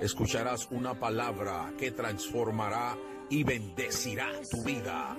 Escucharás una palabra que transformará y bendecirá tu vida.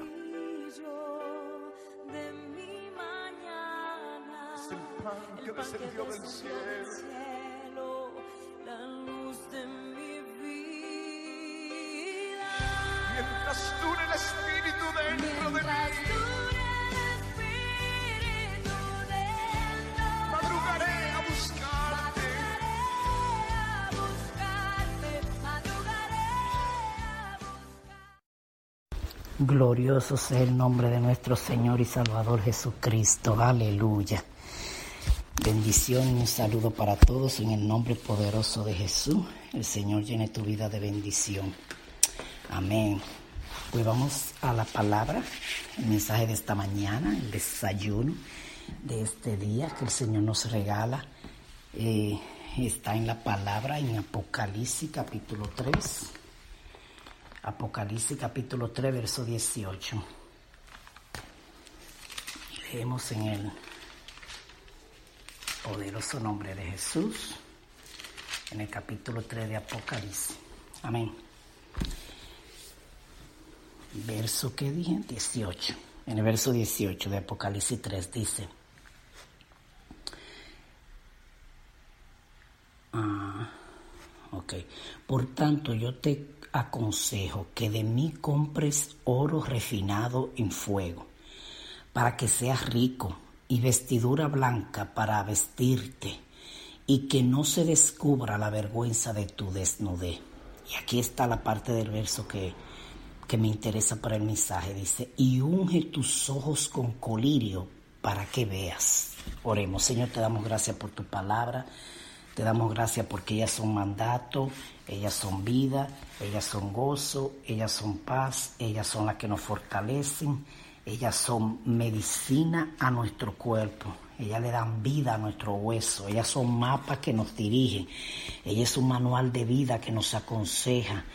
Glorioso sea el nombre de nuestro Señor y Salvador Jesucristo. Aleluya. Bendición y un saludo para todos en el nombre poderoso de Jesús. El Señor llene tu vida de bendición. Amén. Pues vamos a la palabra, el mensaje de esta mañana, el desayuno de este día que el Señor nos regala. Eh, está en la palabra en Apocalipsis capítulo 3. Apocalipsis capítulo 3, verso 18. Leemos en el poderoso nombre de Jesús, en el capítulo 3 de Apocalipsis. Amén. Verso que dije, 18. En el verso 18 de Apocalipsis 3 dice, ah, ok, por tanto yo te aconsejo que de mí compres oro refinado en fuego, para que seas rico, y vestidura blanca para vestirte, y que no se descubra la vergüenza de tu desnudez. Y aquí está la parte del verso que, que me interesa para el mensaje. Dice, y unge tus ojos con colirio para que veas. Oremos, Señor, te damos gracias por tu palabra. Te damos gracias porque ellas son mandato, ellas son vida, ellas son gozo, ellas son paz, ellas son las que nos fortalecen, ellas son medicina a nuestro cuerpo, ellas le dan vida a nuestro hueso, ellas son mapas que nos dirigen, ella es un manual de vida que nos aconseja.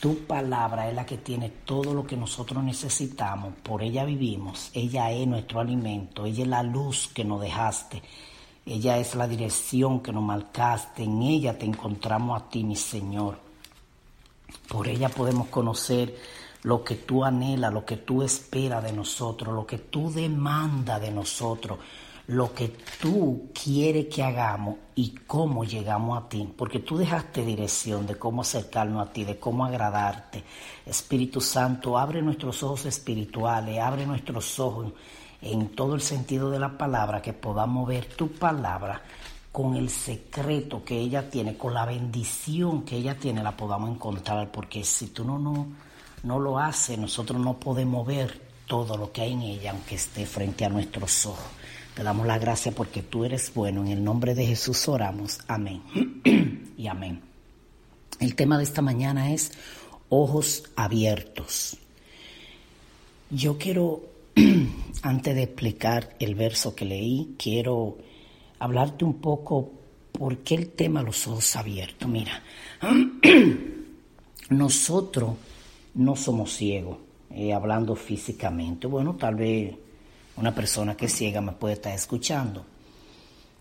Tu palabra es la que tiene todo lo que nosotros necesitamos, por ella vivimos, ella es nuestro alimento, ella es la luz que nos dejaste. Ella es la dirección que nos marcaste, en ella te encontramos a ti, mi Señor. Por ella podemos conocer lo que tú anhelas, lo que tú esperas de nosotros, lo que tú demandas de nosotros, lo que tú quieres que hagamos y cómo llegamos a ti, porque tú dejaste dirección de cómo acercarnos a ti, de cómo agradarte. Espíritu Santo, abre nuestros ojos espirituales, abre nuestros ojos en todo el sentido de la palabra, que podamos ver tu palabra con el secreto que ella tiene, con la bendición que ella tiene, la podamos encontrar, porque si tú no, no, no lo haces, nosotros no podemos ver todo lo que hay en ella, aunque esté frente a nuestros ojos. Te damos la gracia porque tú eres bueno. En el nombre de Jesús oramos. Amén. y amén. El tema de esta mañana es ojos abiertos. Yo quiero antes de explicar el verso que leí, quiero hablarte un poco por qué el tema los ojos abiertos. Mira, nosotros no somos ciegos, eh, hablando físicamente. Bueno, tal vez una persona que es ciega me puede estar escuchando,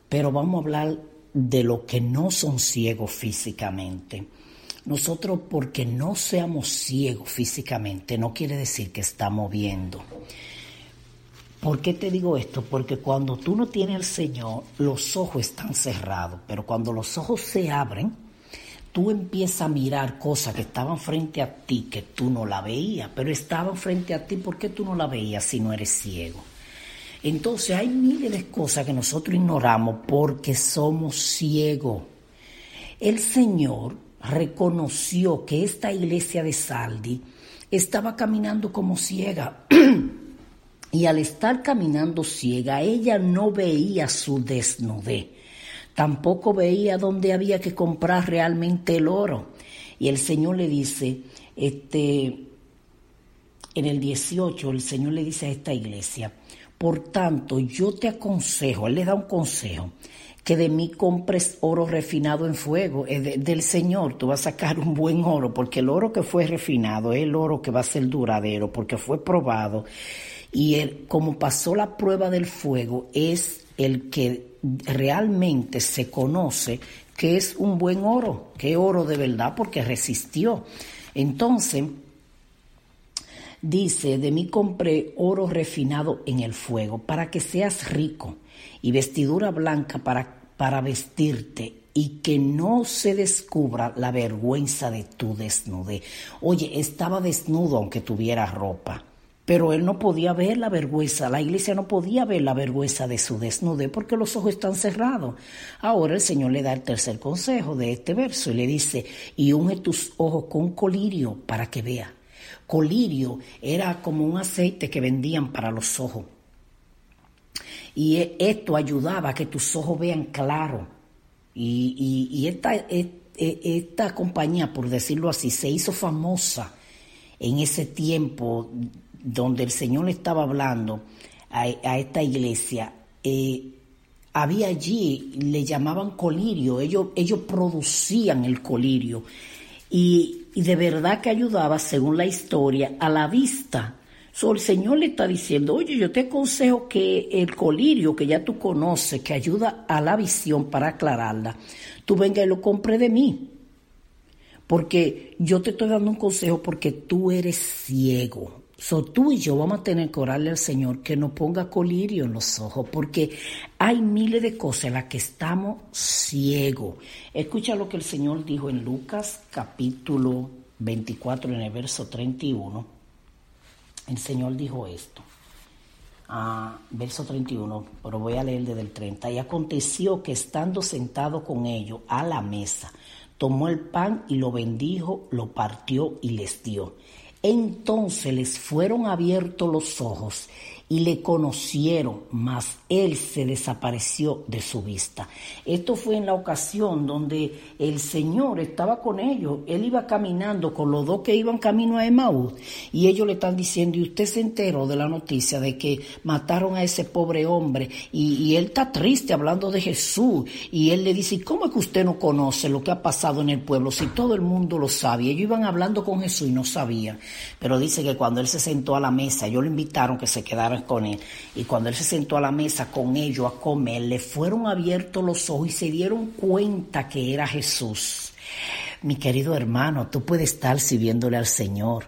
pero vamos a hablar de lo que no son ciegos físicamente. nosotros porque no seamos ciegos físicamente no quiere decir que estamos viendo. ¿Por qué te digo esto? Porque cuando tú no tienes al Señor, los ojos están cerrados, pero cuando los ojos se abren, tú empiezas a mirar cosas que estaban frente a ti que tú no la veías, pero estaban frente a ti, ¿por qué tú no la veías si no eres ciego? Entonces hay miles de cosas que nosotros ignoramos porque somos ciegos. El Señor reconoció que esta iglesia de Saldi estaba caminando como ciega. y al estar caminando ciega, ella no veía su desnudez. Tampoco veía dónde había que comprar realmente el oro. Y el Señor le dice, este, en el 18, el Señor le dice a esta iglesia, por tanto, yo te aconsejo, Él le da un consejo, que de mí compres oro refinado en fuego, del Señor, tú vas a sacar un buen oro, porque el oro que fue refinado es el oro que va a ser duradero, porque fue probado. Y él, como pasó la prueba del fuego, es el que realmente se conoce que es un buen oro, que oro de verdad, porque resistió. Entonces, Dice, de mí compré oro refinado en el fuego, para que seas rico, y vestidura blanca para, para vestirte, y que no se descubra la vergüenza de tu desnudez. Oye, estaba desnudo aunque tuviera ropa, pero él no podía ver la vergüenza, la iglesia no podía ver la vergüenza de su desnudez porque los ojos están cerrados. Ahora el Señor le da el tercer consejo de este verso y le dice, y unge tus ojos con colirio para que vea. Colirio era como un aceite que vendían para los ojos. Y e, esto ayudaba a que tus ojos vean claro. Y, e, e, esta compañía, por decirlo así, se hizo famosa en ese tiempo donde el Señor estaba hablando a, esta iglesia. Eh, había allí, le llamaban colirio, ellos, ellos producían el colirio. Y y de verdad que ayudaba, según la historia, a la vista. So, el Señor le está diciendo, oye, yo te aconsejo que el colirio que ya tú conoces, que ayuda a la visión para aclararla, tú venga y lo compre de mí. Porque yo te estoy dando un consejo porque tú eres ciego. So, tú y yo vamos a tener que orarle al Señor que nos ponga colirio en los ojos, porque hay miles de cosas en las que estamos ciegos. Escucha lo que el Señor dijo en Lucas capítulo 24, en el verso 31. El Señor dijo esto. Ah, verso 31, pero voy a leer desde el 30. Y aconteció que estando sentado con ellos a la mesa, tomó el pan y lo bendijo, lo partió y les dio. Entonces les fueron abiertos los ojos y le conocieron, mas él se desapareció de su vista. Esto fue en la ocasión donde el Señor estaba con ellos. Él iba caminando con los dos que iban camino a Emaús y ellos le están diciendo, y usted se enteró de la noticia de que mataron a ese pobre hombre y, él está triste hablando de Jesús y él le dice, ¿cómo es que usted no conoce lo que ha pasado en el pueblo si todo el mundo lo sabe? Ellos iban hablando con Jesús y no sabían, pero dice que cuando él se sentó a la mesa, ellos lo invitaron que se quedara con él. Y cuando él se sentó a la mesa con ellos a comer, le fueron abiertos los ojos y se dieron cuenta que era Jesús. Mi querido hermano, tú puedes estar sirviéndole al Señor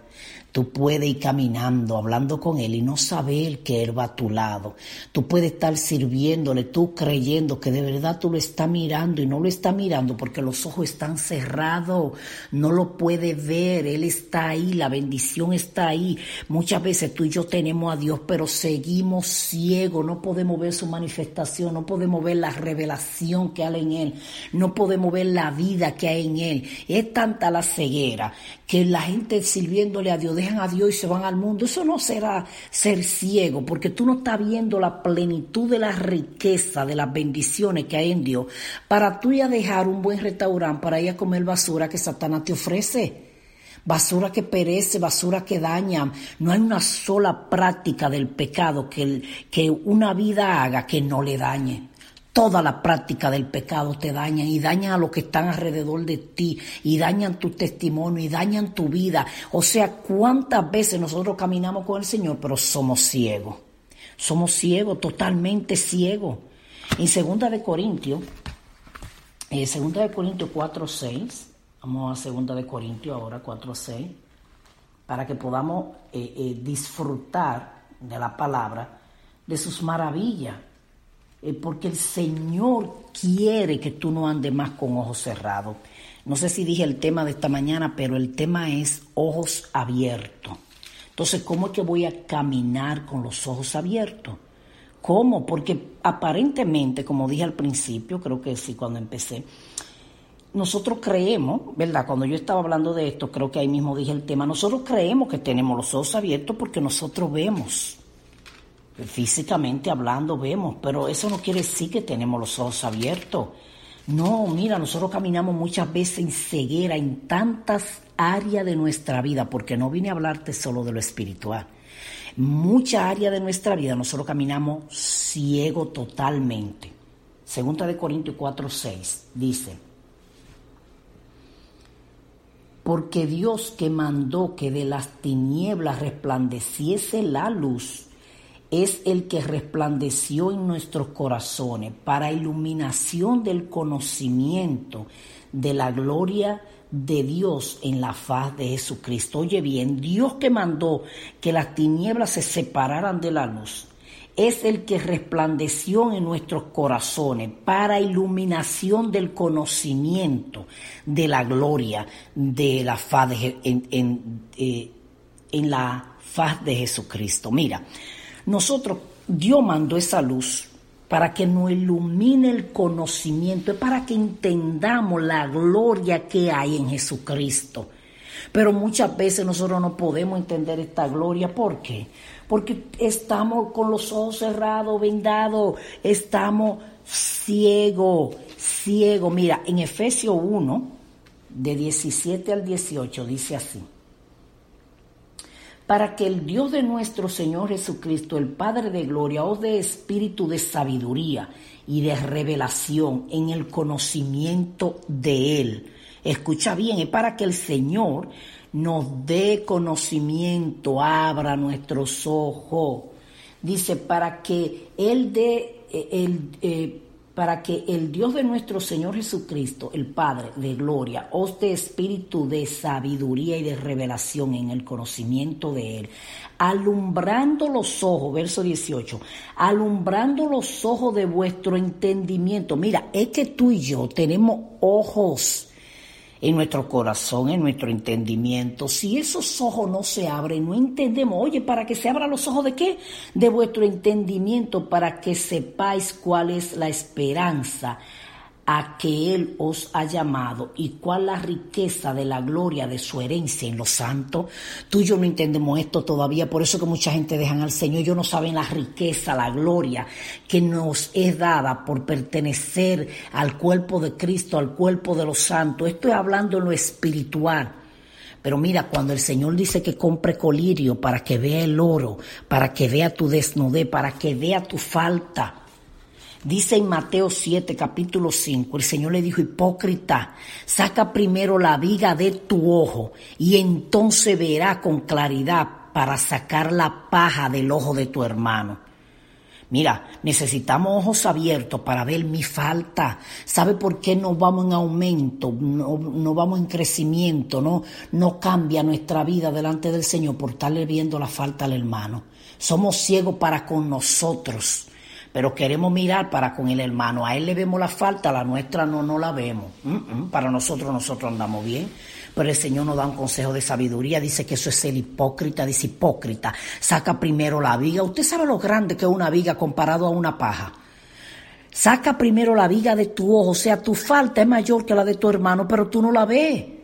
Tú puedes ir caminando, hablando con Él y no saber que Él va a tu lado. Tú puedes estar sirviéndole, tú creyendo que de verdad tú lo estás mirando y no lo estás mirando porque los ojos están cerrados, no lo puedes ver, Él está ahí, la bendición está ahí. Muchas veces tú y yo tenemos a Dios, pero seguimos ciegos, no podemos ver su manifestación, no podemos ver la revelación que hay en Él, no podemos ver la vida que hay en Él. Es tanta la ceguera que la gente sirviéndole a Dios dejan a Dios y se van al mundo. Eso no será ser ciego, porque tú no estás viendo la plenitud de la riqueza, de las bendiciones que hay en Dios, para tú ir a dejar un buen restaurante para ir a comer basura que Satanás te ofrece. Basura que perece, basura que daña. No hay una sola práctica del pecado que, que una vida haga que no le dañe. Toda la práctica del pecado te daña y dañan a los que están alrededor de ti y dañan tu testimonio y dañan tu vida. O sea, cuántas veces nosotros caminamos con el Señor, pero somos ciegos. Somos ciegos, totalmente ciegos. En segunda de Corintios, eh, segunda de Corintios 4, 6, Vamos a segunda de Corintios ahora, 4 a 6, para que podamos eh, eh, disfrutar de la palabra, de sus maravillas. Eh, porque el Señor quiere que tú no andes más con ojos cerrados. No sé si dije el tema de esta mañana, pero el tema es ojos abiertos. Entonces, ¿cómo es que voy a caminar con los ojos abiertos? ¿Cómo? Porque aparentemente, como dije al principio, creo que sí, cuando empecé, nosotros creemos, ¿verdad? Cuando yo estaba hablando de esto, creo que ahí mismo dije el tema, nosotros creemos que tenemos los ojos abiertos porque nosotros vemos. Físicamente hablando vemos, pero eso no quiere decir que tenemos los ojos abiertos. No, mira, nosotros caminamos muchas veces en ceguera en tantas áreas de nuestra vida, porque no vine a hablarte solo de lo espiritual. Mucha área de nuestra vida nosotros caminamos ciego totalmente. Segunda de Corintios 4, 6 dice, porque Dios que mandó que de las tinieblas resplandeciese la luz, es el que resplandeció en nuestros corazones para iluminación del conocimiento de la gloria de Dios en la faz de Jesucristo. Oye bien, Dios que mandó que las tinieblas se separaran de la luz, es el que resplandeció en nuestros corazones para iluminación del conocimiento de la gloria de la faz de, en, eh, en la faz de Jesucristo. Mira, nosotros, Dios mandó esa luz para que nos ilumine el conocimiento, para que entendamos la gloria que hay en Jesucristo. Pero muchas veces nosotros no podemos entender esta gloria. ¿Por qué? Porque estamos con los ojos cerrados, vendados, estamos ciegos, ciegos. Mira, en Efesios 1, de 17 al 18, dice así para que el Dios de nuestro Señor Jesucristo, el Padre de Gloria, os dé espíritu de sabiduría y de revelación en el conocimiento de Él. Escucha bien, es para que el Señor nos dé conocimiento, abra nuestros ojos. Dice, para que Él dé, eh, el, eh, para que el Dios de nuestro Señor Jesucristo, el Padre de gloria, os dé espíritu de sabiduría y de revelación en el conocimiento de Él, alumbrando los ojos, verso 18, alumbrando los ojos de vuestro entendimiento. Mira, es que tú y yo tenemos ojos en nuestro corazón, en nuestro entendimiento. Si esos ojos no se abren, no entendemos. Oye, para que se abran los ojos de qué? De vuestro entendimiento, para que sepáis cuál es la esperanza a que Él os ha llamado y cuál la riqueza de la gloria de su herencia en los santos. Tú y yo no entendemos esto todavía, por eso que mucha gente dejan al Señor, ellos no saben la riqueza, la gloria que nos es dada por pertenecer al cuerpo de Cristo, al cuerpo de los santos. Estoy hablando en lo espiritual. Pero mira, cuando el Señor dice que compre colirio para que vea el oro, para que vea tu desnudez, para que vea tu falta, Dice en Mateo 7, capítulo 5, el Señor le dijo, hipócrita, saca primero la viga de tu ojo y entonces verá con claridad para sacar la paja del ojo de tu hermano. Mira, necesitamos ojos abiertos para ver mi falta. ¿Sabe por qué no vamos en aumento? No, no, vamos en crecimiento, no, no cambia nuestra vida delante del Señor por estarle viendo la falta al hermano. Somos ciegos para con nosotros pero queremos mirar para con el hermano. A él le vemos la falta, la nuestra no, no la vemos. para nosotros, nosotros andamos bien. Pero el Señor nos da un consejo de sabiduría, dice que eso es el hipócrita, dice hipócrita, saca primero la viga. Usted sabe lo grande que es una viga comparado a una paja. Saca primero la viga de tu ojo, o sea, tu falta es mayor que la de tu hermano, pero tú no la ves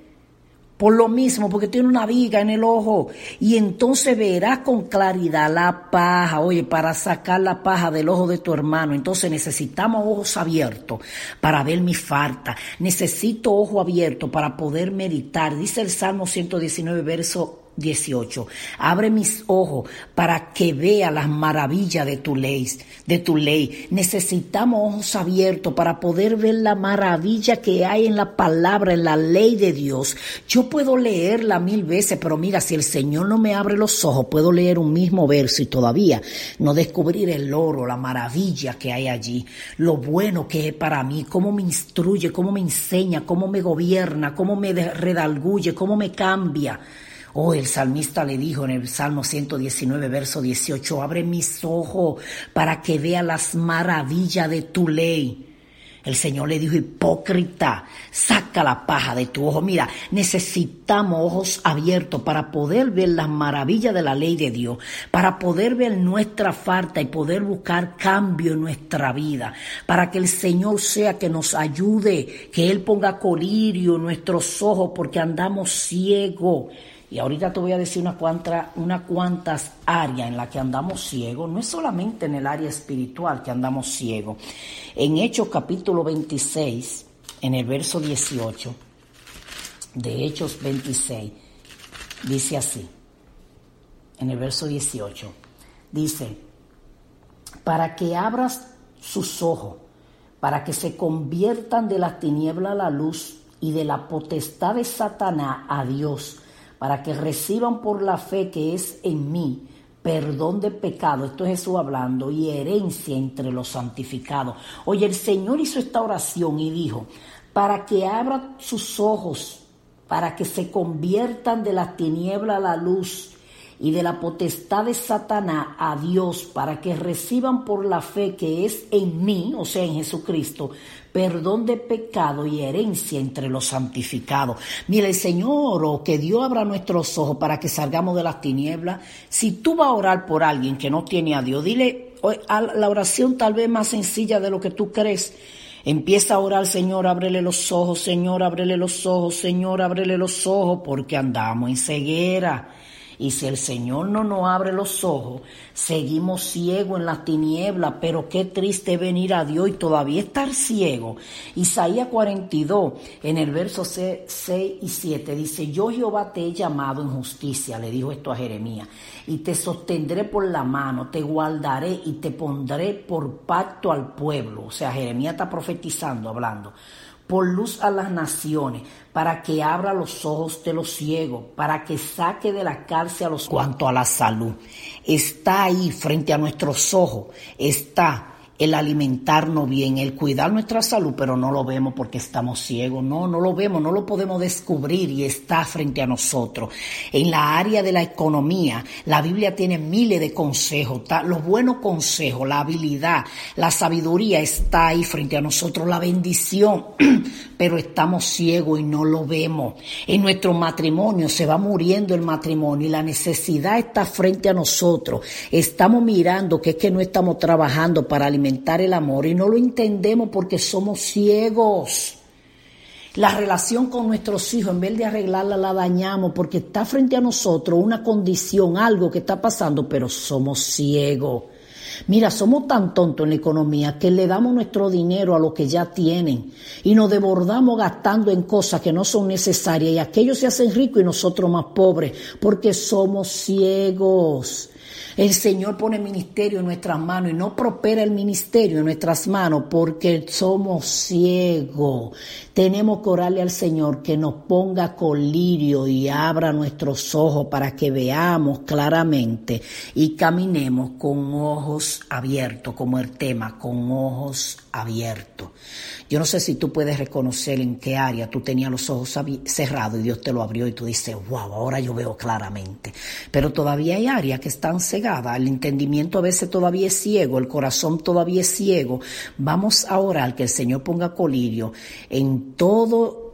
por lo mismo, porque tiene una viga en el ojo. Y entonces verás con claridad la paja, oye, para sacar la paja del ojo de tu hermano. Entonces necesitamos ojos abiertos para ver mi falta. Necesito ojo abierto para poder meditar. Dice el Salmo 119, verso 18. Abre mis ojos para que vea las maravillas de tu ley, de tu ley. Necesitamos ojos abiertos para poder ver la maravilla que hay en la palabra, en la ley de Dios. Yo puedo leerla mil veces, pero mira, si el Señor no me abre los ojos, puedo leer un mismo verso y todavía no descubrir el oro, la maravilla que hay allí, lo bueno que es para mí, cómo me instruye, cómo me enseña, cómo me gobierna, cómo me redalguye, cómo me cambia. Oh, el salmista le dijo en el Salmo 119, verso 18, abre mis ojos para que vea las maravillas de tu ley. El Señor le dijo, hipócrita, saca la paja de tu ojo. Mira, necesitamos ojos abiertos para poder ver las maravillas de la ley de Dios, para poder ver nuestra falta y poder buscar cambio en nuestra vida, para que el Señor sea que nos ayude, que Él ponga colirio en nuestros ojos porque andamos ciegos. Y ahorita te voy a decir unas cuantas, cuantas áreas en las que andamos ciegos. No es solamente en el área espiritual que andamos ciegos. En Hechos capítulo 26, en el verso 18, de Hechos 26, dice así, en el verso 18, dice, para que abras sus ojos, para que se conviertan de la tiniebla a la luz y de la potestad de Satanás a Dios para que reciban por la fe que es en mí perdón de pecado, esto es Jesús hablando, y herencia entre los santificados. Oye, el Señor hizo esta oración y dijo, para que abran sus ojos, para que se conviertan de la tiniebla a la luz y de la potestad de Satanás a Dios, para que reciban por la fe que es en mí, o sea, en Jesucristo, perdón de pecado y herencia entre los santificados. Mire, Señor, o que Dios abra nuestros ojos para que salgamos de las tinieblas. Si tú vas a orar por alguien que no tiene a Dios, dile a la oración tal vez más sencilla de lo que tú crees. Empieza a orar, Señor, ábrele los ojos, Señor, ábrele los ojos, Señor, ábrele los ojos, porque andamos en ceguera. Y si el Señor no nos abre los ojos, seguimos ciegos en las tinieblas, pero qué triste venir a Dios y todavía estar ciego. Isaías 42, en el verso 6 y 7, dice, yo Jehová te he llamado en justicia, le dijo esto a Jeremías, y te sostendré por la mano, te guardaré y te pondré por pacto al pueblo. O sea, Jeremías está profetizando, hablando por luz a las naciones, para que abra los ojos de los ciegos, para que saque de la cárcel a los cuanto a la salud. Está ahí frente a nuestros ojos, está el alimentarnos bien, el cuidar nuestra salud, pero no lo vemos porque estamos ciegos, no, no lo vemos, no lo podemos descubrir y está frente a nosotros. En la área de la economía, la Biblia tiene miles de consejos, los buenos consejos, la habilidad, la sabiduría está ahí frente a nosotros, la bendición, pero estamos ciegos y no lo vemos. En nuestro matrimonio se va muriendo el matrimonio y la necesidad está frente a nosotros. Estamos mirando que es que no estamos trabajando para alimentar el amor y no lo entendemos porque somos ciegos. La relación con nuestros hijos, en vez de arreglarla, la dañamos porque está frente a nosotros una condición, algo que está pasando, pero somos ciegos. Mira, somos tan tontos en la economía que le damos nuestro dinero a lo que ya tienen y nos desbordamos gastando en cosas que no son necesarias y aquellos se hacen ricos y nosotros más pobres porque somos ciegos. El Señor pone ministerio en nuestras manos y no prospera el ministerio en nuestras manos porque somos ciegos. Tenemos que orarle al Señor que nos ponga colirio y abra nuestros ojos para que veamos claramente y caminemos con ojos abiertos, como el tema, con ojos abiertos. Yo no sé si tú puedes reconocer en qué área tú tenías los ojos cerrados y Dios te lo abrió y tú dices, wow, ahora yo veo claramente. Pero todavía hay áreas que están cegadas, el entendimiento a veces todavía es ciego, el corazón todavía es ciego. Vamos a orar que el Señor ponga colirio en todo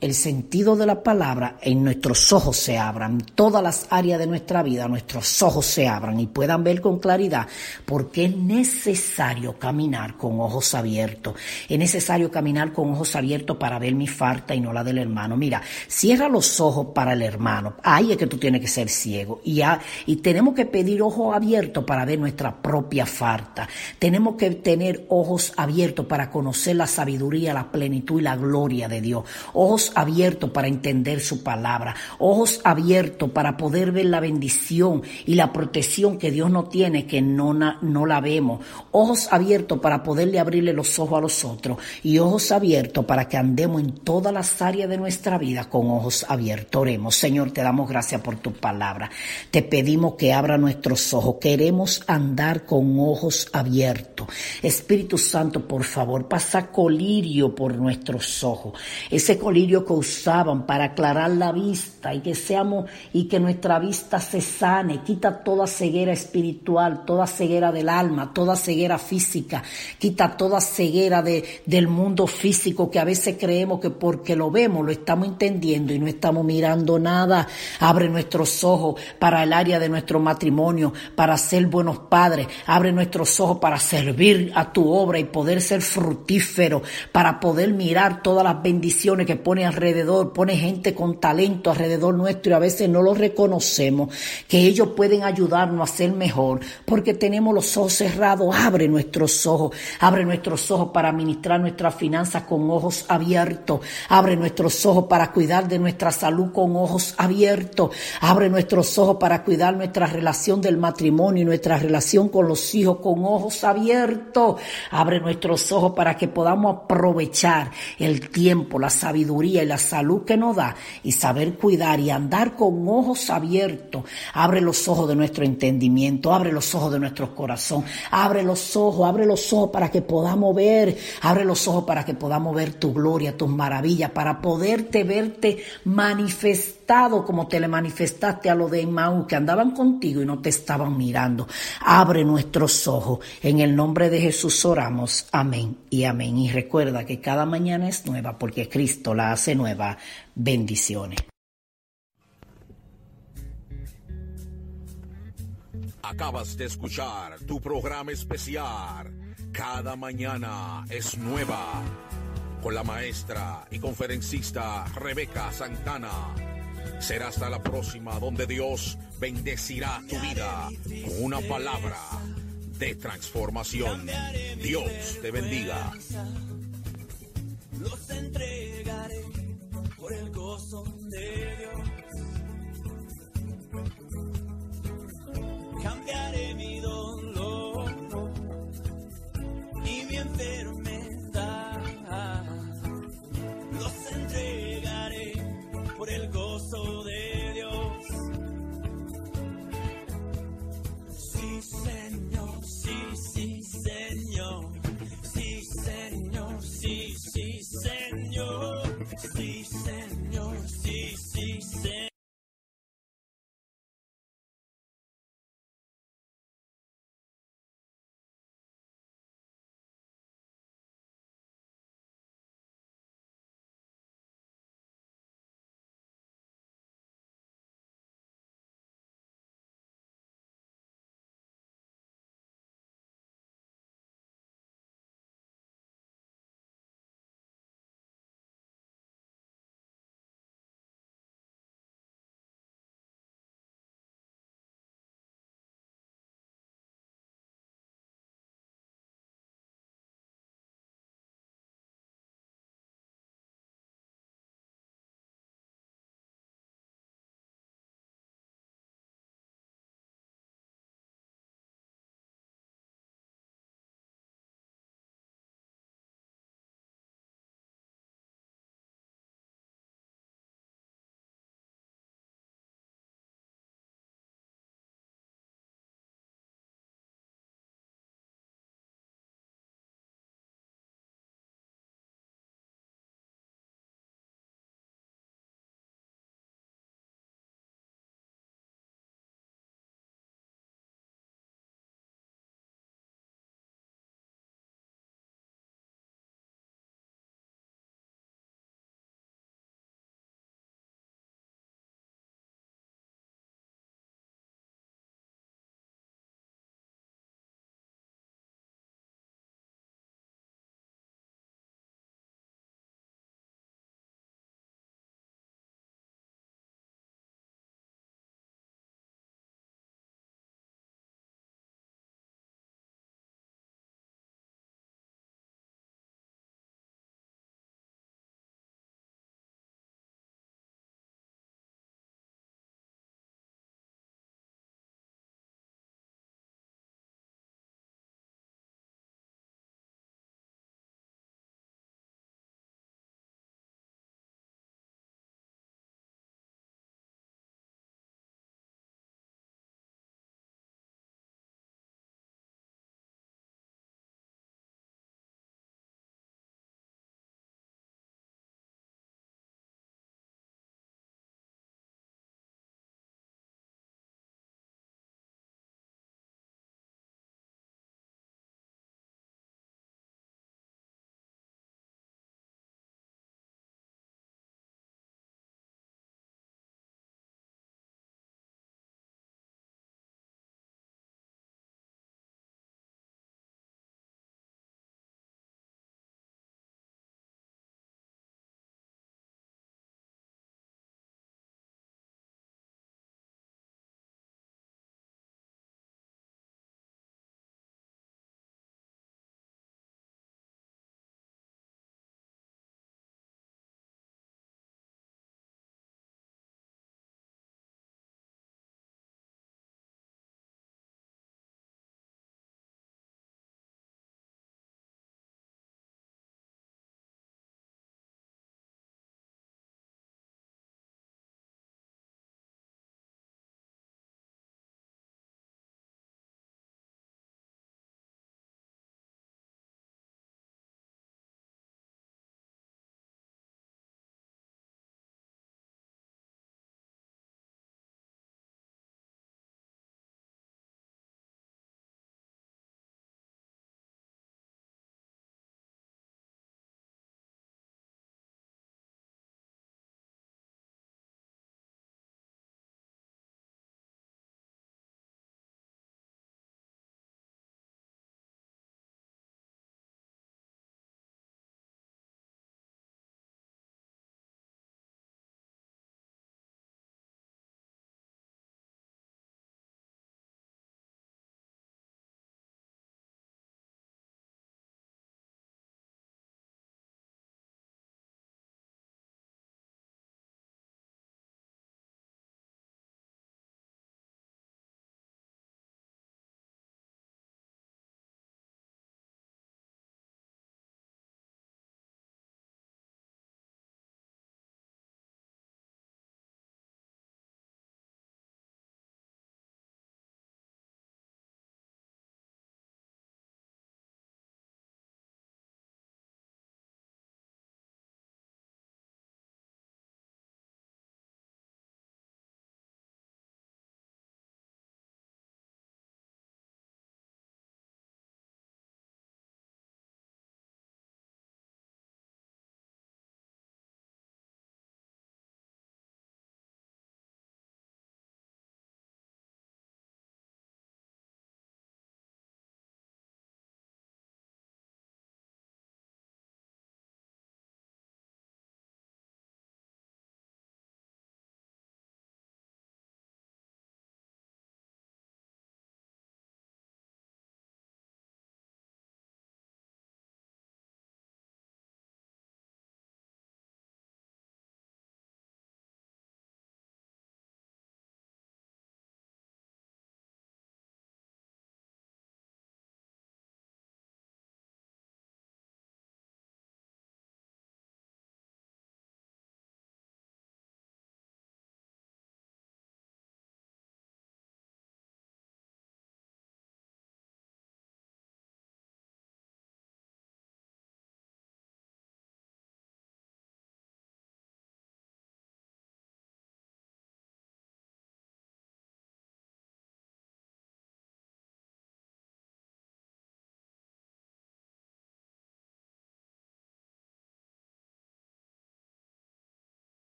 el sentido de la palabra en nuestros ojos se abran, todas las áreas de nuestra vida, nuestros ojos se abran y puedan ver con claridad, porque es necesario caminar con ojos abiertos. Es necesario caminar con ojos abiertos para ver mi falta y no la del hermano. Mira, cierra los ojos para el hermano. Ahí es que tú tienes que ser ciego. Y, y tenemos que pedir ojos abiertos para ver nuestra propia falta. Tenemos que tener ojos abiertos para conocer la sabiduría, la plenitud y la gloria de Dios. Ojos abiertos para entender su palabra, ojos abiertos para poder ver la bendición y la protección que Dios no tiene, que no, no la vemos, ojos abiertos para poderle abrirle los ojos a los otros y ojos abiertos para que andemos en todas las áreas de nuestra vida con ojos abiertos. Oremos, Señor, te damos gracias por tu palabra. Te pedimos que abra nuestros ojos. Queremos andar con ojos abiertos. Espíritu Santo, por favor, pasa colirio por nuestros ojos. Ese colirio que usaban para aclarar la vista y que seamos y que nuestra vista se sane. Quita toda ceguera espiritual, toda ceguera del alma, toda ceguera física. Quita toda ceguera de, del mundo físico que a veces creemos que porque lo vemos lo estamos entendiendo y no estamos mirando nada. Abre nuestros ojos para el área de nuestro matrimonio, para ser buenos padres. Abre nuestros ojos para servir a tu obra y poder ser fructífero, para poder mirar todas las bendiciones que pone alrededor. Pone gente con talento alrededor nuestro y a veces no lo reconocemos, que ellos pueden ayudarnos a ser mejor porque tenemos los ojos cerrados. Abre nuestros ojos, abre nuestros ojos para administrar nuestras finanzas con ojos abiertos. Abre nuestros ojos para cuidar de nuestra salud con ojos abiertos. Abre nuestros ojos para cuidar nuestra relación del matrimonio y nuestra relación con los hijos con ojos abiertos. Abre nuestros ojos para que podamos aprovechar el tiempo, la sabiduría y la salud que nos da y saber cuidar y andar con ojos abiertos. Abre los ojos de nuestro entendimiento, abre los ojos de nuestro corazón, abre los ojos, abre los ojos para que podamos ver, abre los ojos para que podamos ver tu gloria, tus maravillas, para poderte verte como te le manifestaste a los de Emmaús que andaban contigo y no te estaban mirando. Abre nuestros ojos. En el nombre de Jesús oramos. Amén y amén. Y recuerda que cada mañana es nueva porque Cristo la hace nueva. Bendiciones. Acabas de escuchar tu programa especial. Cada mañana es nueva. Con la maestra y conferencista Rebeca Santana. Será hasta la próxima donde Dios bendecirá tu vida con una palabra de transformación. Dios te bendiga. Los entregaré por el gozo de Dios. Cambiaré mi dolor y mi enfermedad. Los entregaré por el gozo Señor, sí,